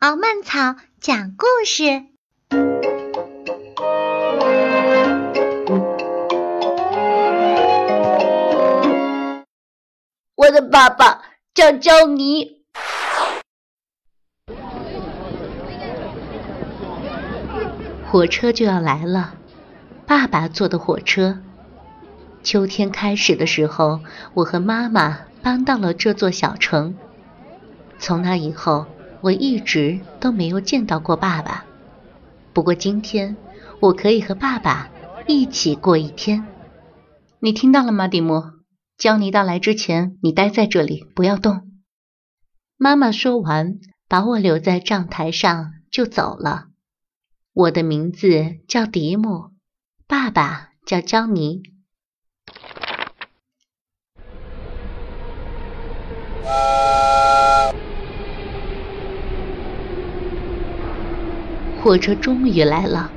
敖曼草讲故事。我的爸爸叫焦尼。火车就要来了，爸爸坐的火车。秋天开始的时候，我和妈妈搬到了这座小城。从那以后，我一直都没有见到过爸爸。不过今天，我可以和爸爸一起过一天。你听到了吗，蒂姆？焦尼到来之前，你待在这里，不要动。妈妈说完，把我留在帐台上就走了。我的名字叫迪姆，爸爸叫焦尼。火车终于来了，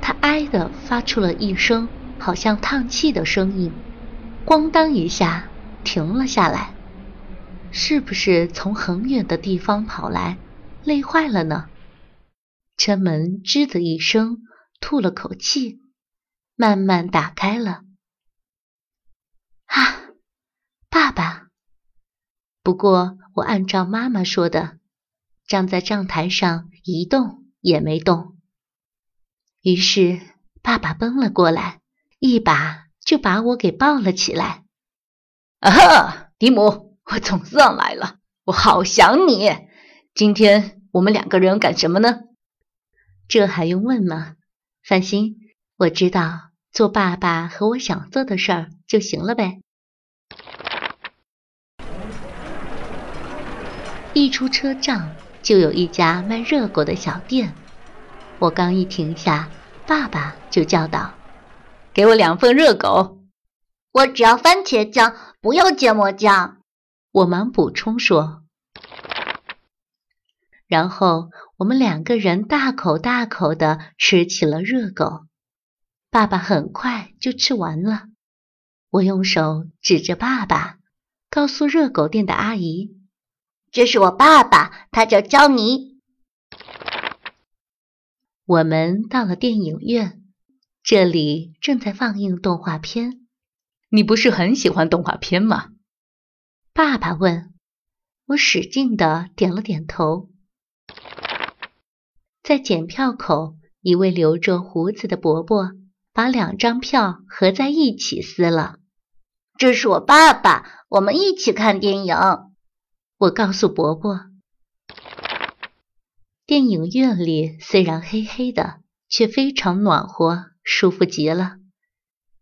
它“哀”的发出了一声好像叹气的声音，咣当一下停了下来。是不是从很远的地方跑来，累坏了呢？车门吱的一声，吐了口气，慢慢打开了。啊，爸爸！不过我按照妈妈说的，站在站台上一动。也没动。于是爸爸奔了过来，一把就把我给抱了起来。啊哈，迪姆，我总算来了，我好想你。今天我们两个人干什么呢？这还用问吗？放心，我知道做爸爸和我想做的事儿就行了呗。一出车站。就有一家卖热狗的小店，我刚一停下，爸爸就叫道：“给我两份热狗，我只要番茄酱，不要芥末酱。”我忙补充说。然后我们两个人大口大口的吃起了热狗，爸爸很快就吃完了。我用手指着爸爸，告诉热狗店的阿姨。这是我爸爸，他叫焦尼。我们到了电影院，这里正在放映动画片。你不是很喜欢动画片吗？爸爸问。我使劲的点了点头。在检票口，一位留着胡子的伯伯把两张票合在一起撕了。这是我爸爸，我们一起看电影。我告诉伯伯，电影院里虽然黑黑的，却非常暖和，舒服极了。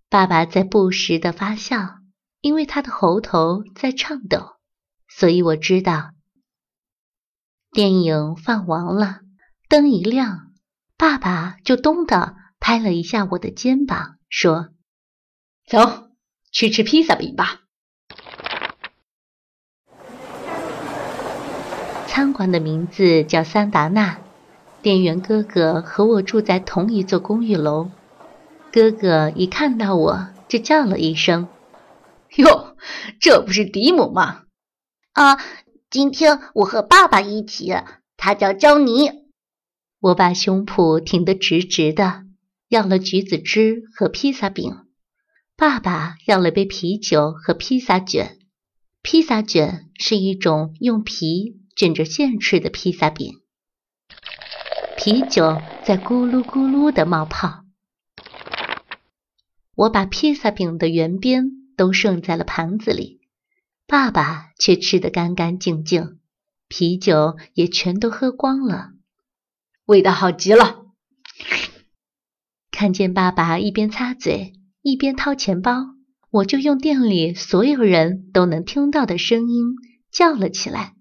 爸爸在不时的发笑，因为他的喉头在颤抖，所以我知道。电影放完了，灯一亮，爸爸就咚的拍了一下我的肩膀，说：“走去吃披萨饼吧。”餐馆的名字叫桑达纳，店员哥哥和我住在同一座公寓楼。哥哥一看到我就叫了一声：“哟，这不是迪姆吗？”“啊，今天我和爸爸一起，他叫焦尼。”我把胸脯挺得直直的，要了橘子汁和披萨饼。爸爸要了杯啤酒和披萨卷。披萨卷是一种用皮。卷着馅吃的披萨饼，啤酒在咕噜咕噜的冒泡。我把披萨饼的圆边都剩在了盘子里，爸爸却吃得干干净净，啤酒也全都喝光了，味道好极了。看见爸爸一边擦嘴一边掏钱包，我就用店里所有人都能听到的声音叫了起来。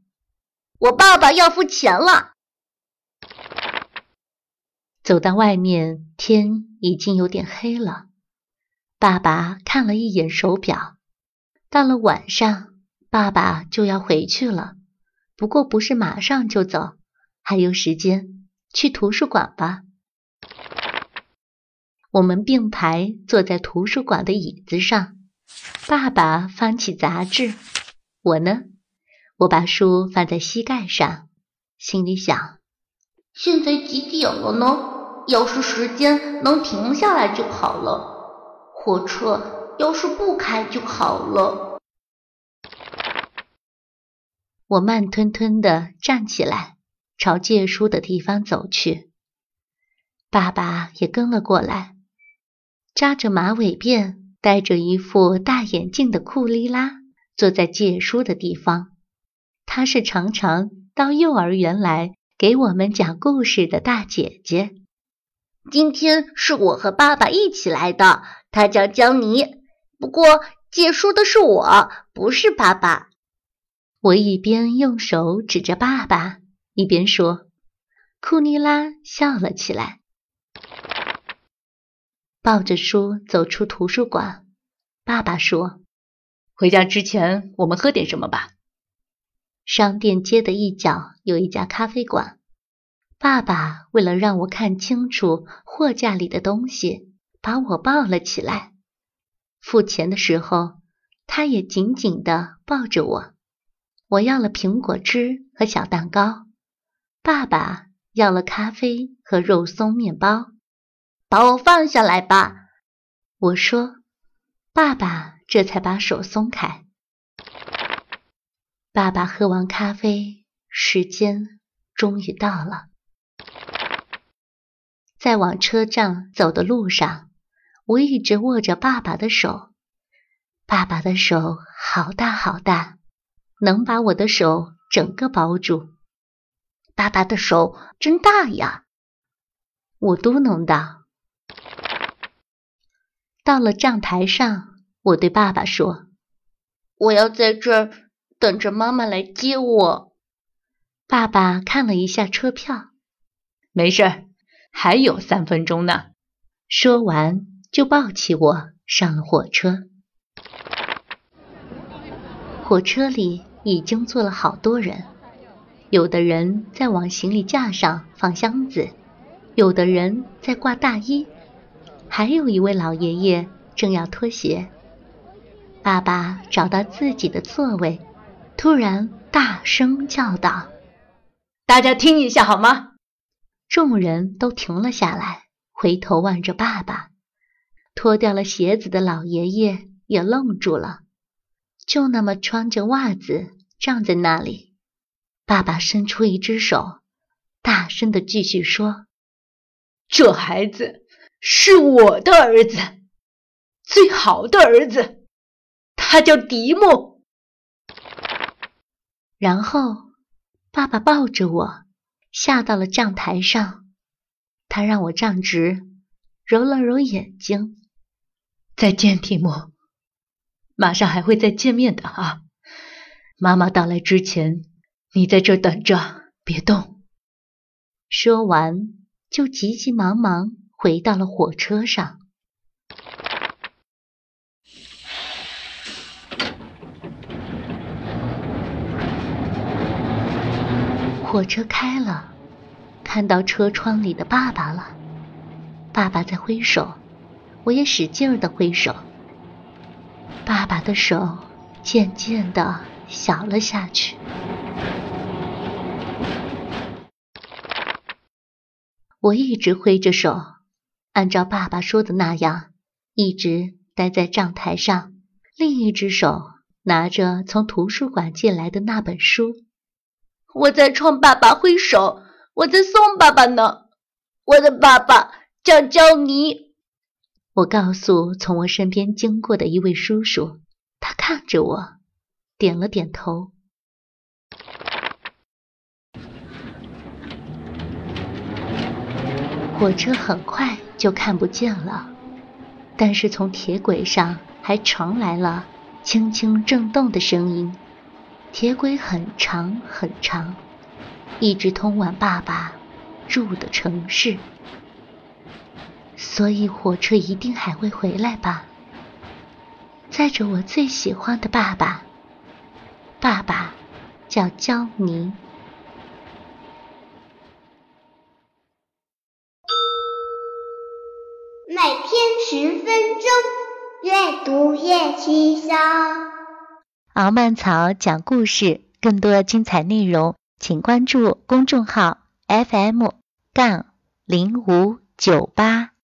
我爸爸要付钱了。走到外面，天已经有点黑了。爸爸看了一眼手表，到了晚上，爸爸就要回去了。不过不是马上就走，还有时间，去图书馆吧。我们并排坐在图书馆的椅子上，爸爸翻起杂志，我呢？我把书放在膝盖上，心里想：现在几点了呢？要是时间能停下来就好了。火车要是不开就好了。我慢吞吞地站起来，朝借书的地方走去。爸爸也跟了过来，扎着马尾辫、戴着一副大眼镜的库丽拉坐在借书的地方。她是常常到幼儿园来给我们讲故事的大姐姐。今天是我和爸爸一起来的，他叫江妮。不过借书的是我，不是爸爸。我一边用手指着爸爸，一边说：“库尼拉笑了起来，抱着书走出图书馆。”爸爸说：“回家之前，我们喝点什么吧。”商店街的一角有一家咖啡馆。爸爸为了让我看清楚货架里的东西，把我抱了起来。付钱的时候，他也紧紧地抱着我。我要了苹果汁和小蛋糕，爸爸要了咖啡和肉松面包。把我放下来吧，我说。爸爸这才把手松开。爸爸喝完咖啡，时间终于到了。在往车站走的路上，我一直握着爸爸的手。爸爸的手好大好大。能把我的手整个包住，爸爸的手真大呀！我嘟囔道。到了站台上，我对爸爸说：“我要在这儿等着妈妈来接我。”爸爸看了一下车票，没事，还有三分钟呢。说完，就抱起我上了火车。火车里。已经坐了好多人，有的人在往行李架上放箱子，有的人在挂大衣，还有一位老爷爷正要脱鞋。爸爸找到自己的座位，突然大声叫道：“大家听一下好吗？”众人都停了下来，回头望着爸爸。脱掉了鞋子的老爷爷也愣住了。就那么穿着袜子站在那里，爸爸伸出一只手，大声的继续说：“这孩子是我的儿子，最好的儿子，他叫迪木。”然后，爸爸抱着我下到了站台上，他让我站直，揉了揉眼睛：“再见，提莫。”马上还会再见面的啊！妈妈到来之前，你在这等着，别动。说完，就急急忙忙回到了火车上。火车开了，看到车窗里的爸爸了。爸爸在挥手，我也使劲儿的挥手。爸爸的手渐渐的小了下去。我一直挥着手，按照爸爸说的那样，一直待在站台上，另一只手拿着从图书馆借来的那本书。我在冲爸爸挥手，我在送爸爸呢。我的爸爸叫焦尼。我告诉从我身边经过的一位叔叔，他看着我，点了点头。火车很快就看不见了，但是从铁轨上还传来了轻轻震动的声音。铁轨很长很长，一直通往爸爸住的城市。所以火车一定还会回来吧，载着我最喜欢的爸爸。爸爸叫焦尼。每天十分钟，阅读越气象。敖曼草讲故事，更多精彩内容，请关注公众号 FM。杠零五九八。